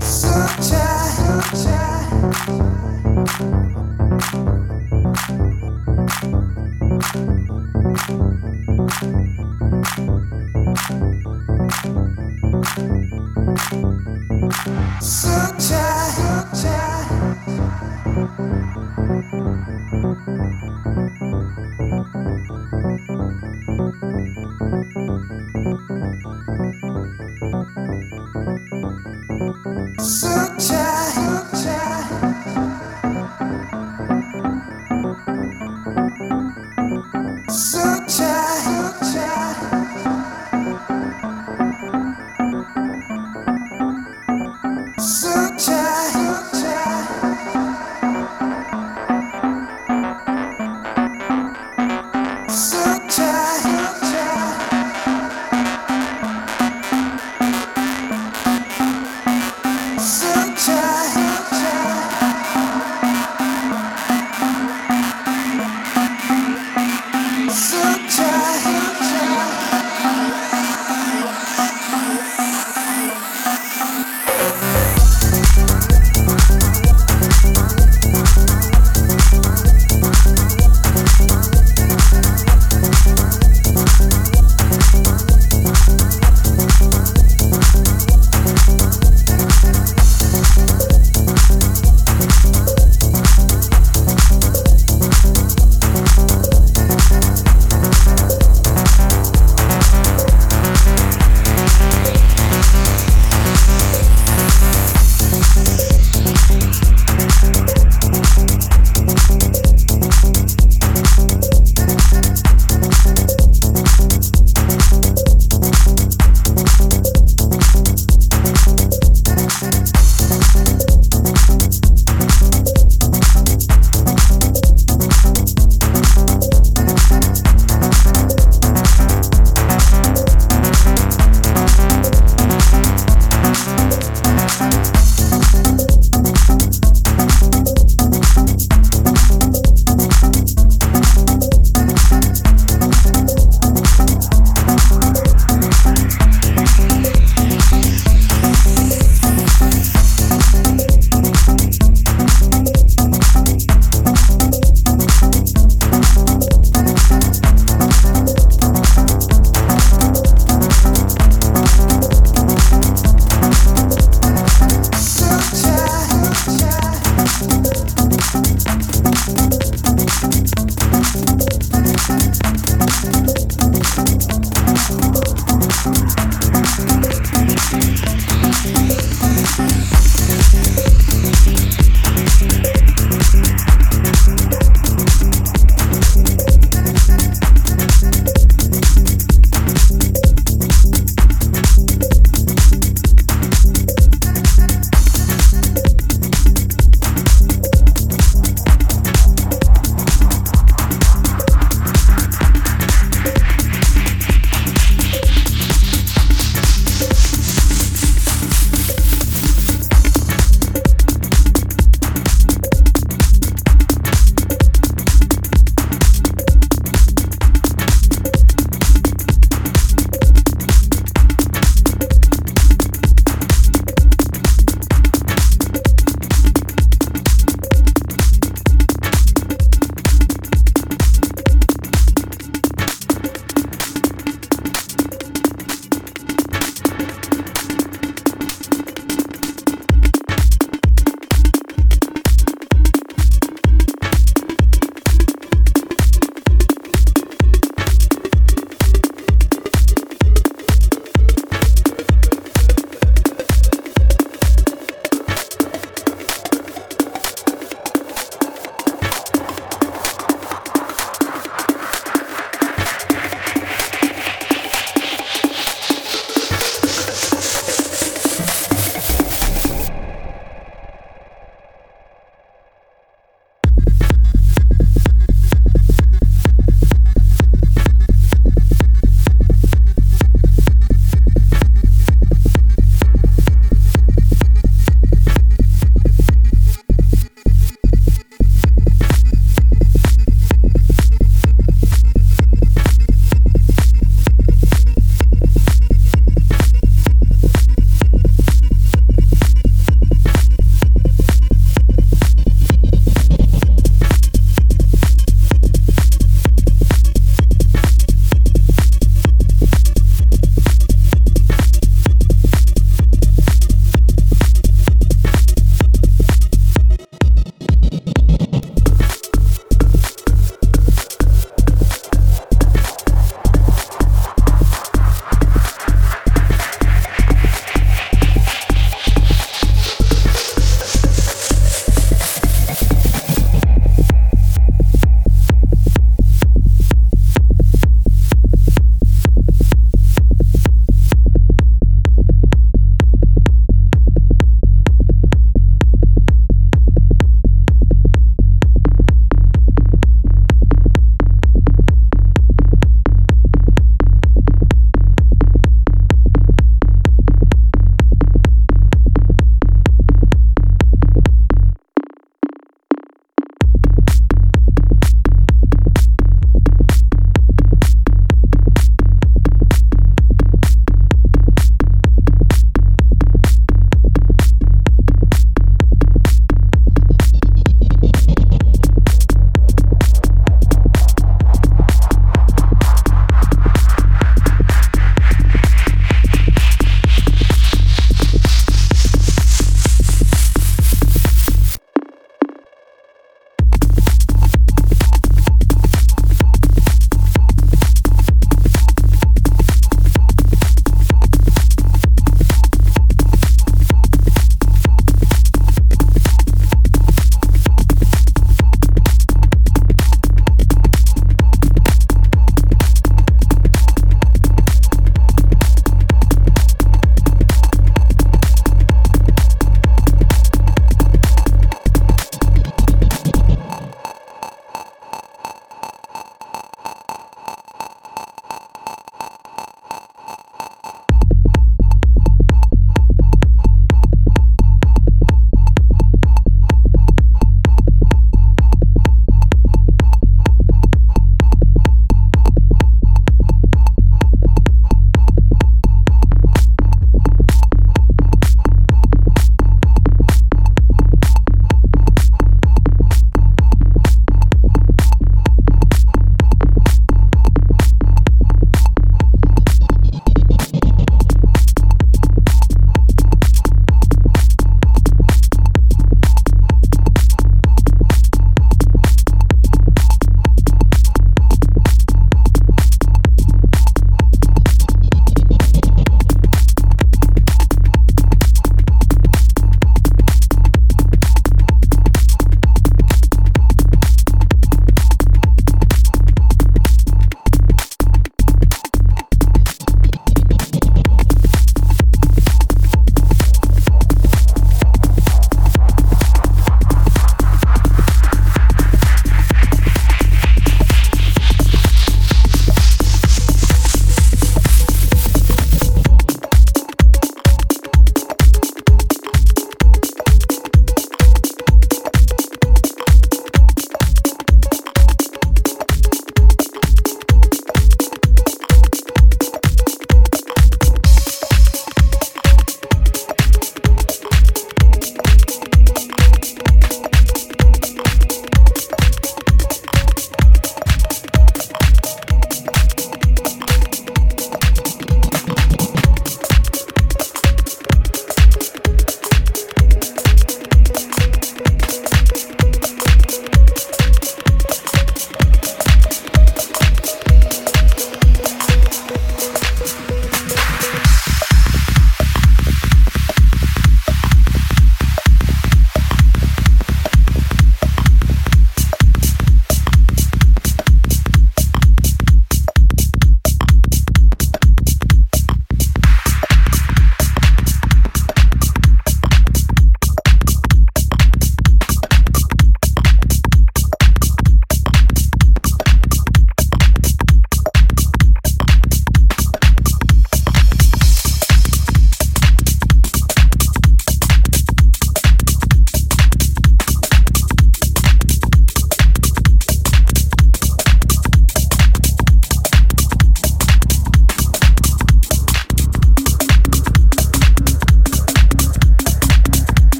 sunshine.